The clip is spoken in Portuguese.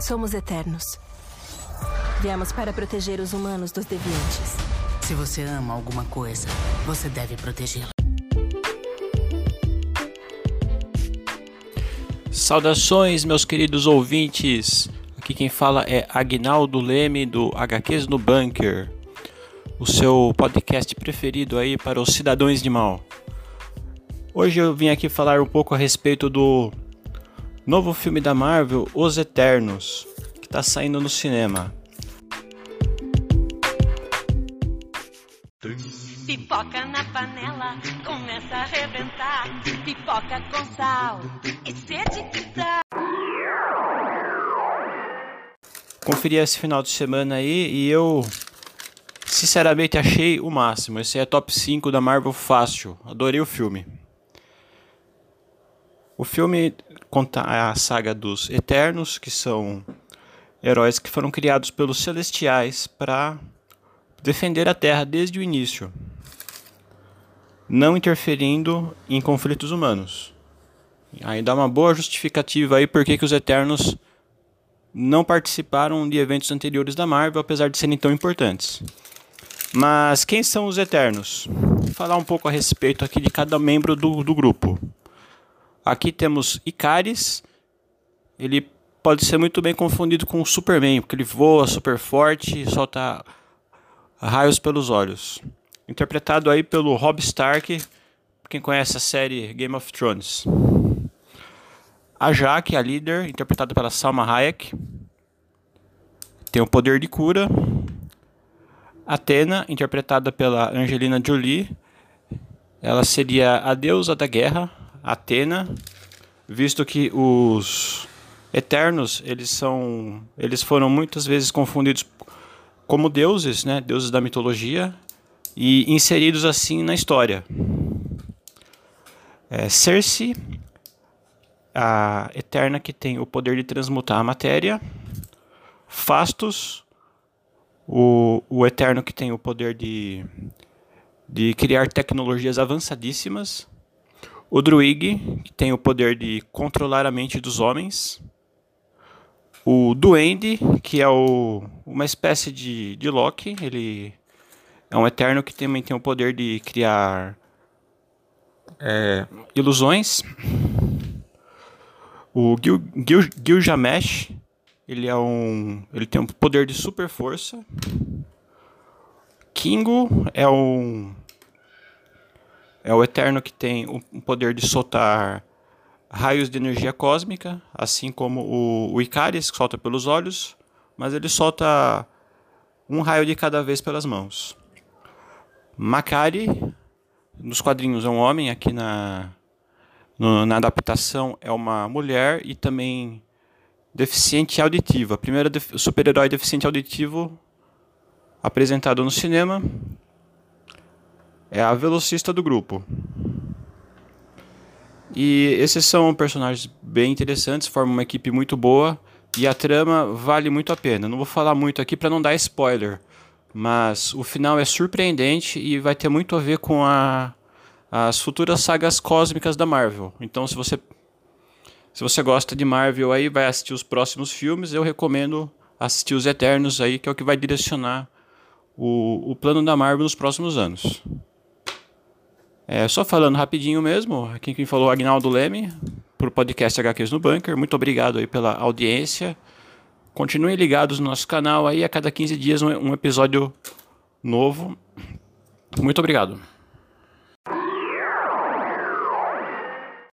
Somos eternos. Viemos para proteger os humanos dos deviantes. Se você ama alguma coisa, você deve protegê-la. Saudações, meus queridos ouvintes. Aqui quem fala é Agnaldo Leme do HQs no Bunker, o seu podcast preferido aí para os cidadãos de mal. Hoje eu vim aqui falar um pouco a respeito do novo filme da Marvel, Os Eternos, que está saindo no cinema. Pipoca na panela, começa a arrebentar. Pipoca com sal e sede que dá. Conferi esse final de semana aí e eu sinceramente achei o máximo. Esse é top 5 da Marvel fácil. Adorei o filme. O filme conta a saga dos Eternos, que são heróis que foram criados pelos Celestiais para defender a Terra desde o início, não interferindo em conflitos humanos. Aí dá uma boa justificativa aí por que os Eternos não participaram de eventos anteriores da Marvel, apesar de serem tão importantes. Mas quem são os Eternos? Vou falar um pouco a respeito aqui de cada membro do, do grupo. Aqui temos Icaris. Ele pode ser muito bem confundido com o Superman, porque ele voa super forte e solta raios pelos olhos. Interpretado aí pelo Rob Stark, quem conhece a série Game of Thrones. A Jaque, a líder, interpretada pela Salma Hayek, tem o poder de cura. Athena, interpretada pela Angelina Jolie, ela seria a deusa da guerra, Atena, visto que os Eternos, eles são, eles foram muitas vezes confundidos como deuses, né, deuses da mitologia, e inseridos assim na história. É, a Eterna que tem o poder de transmutar a matéria. Fastos, o, o Eterno que tem o poder de, de criar tecnologias avançadíssimas. O Druig, que tem o poder de controlar a mente dos homens. O Duende, que é o, uma espécie de, de Loki, ele é um Eterno que também tem o poder de criar é, ilusões. O Gil, Gil, Gilgamesh, ele é um, ele tem um poder de super força. Kingo é um é o Eterno que tem o poder de soltar raios de energia cósmica, assim como o, o Icaris, que solta pelos olhos, mas ele solta um raio de cada vez pelas mãos. Makari, nos quadrinhos é um homem, aqui na, no, na adaptação é uma mulher e também deficiente auditiva. A primeira super-herói deficiente auditivo apresentado no cinema é a velocista do grupo. E esses são personagens bem interessantes, formam uma equipe muito boa e a trama vale muito a pena. Não vou falar muito aqui para não dar spoiler, mas o final é surpreendente e vai ter muito a ver com a, as futuras sagas cósmicas da Marvel. Então, se você se você gosta de Marvel aí, vai assistir os próximos filmes, eu recomendo assistir os Eternos aí, que é o que vai direcionar o, o plano da Marvel nos próximos anos. É, só falando rapidinho mesmo, aqui quem falou Agnaldo Leme, para o podcast HQs no Bunker. Muito obrigado aí pela audiência. Continuem ligados no nosso canal aí, a cada 15 dias um, um episódio novo. Muito obrigado.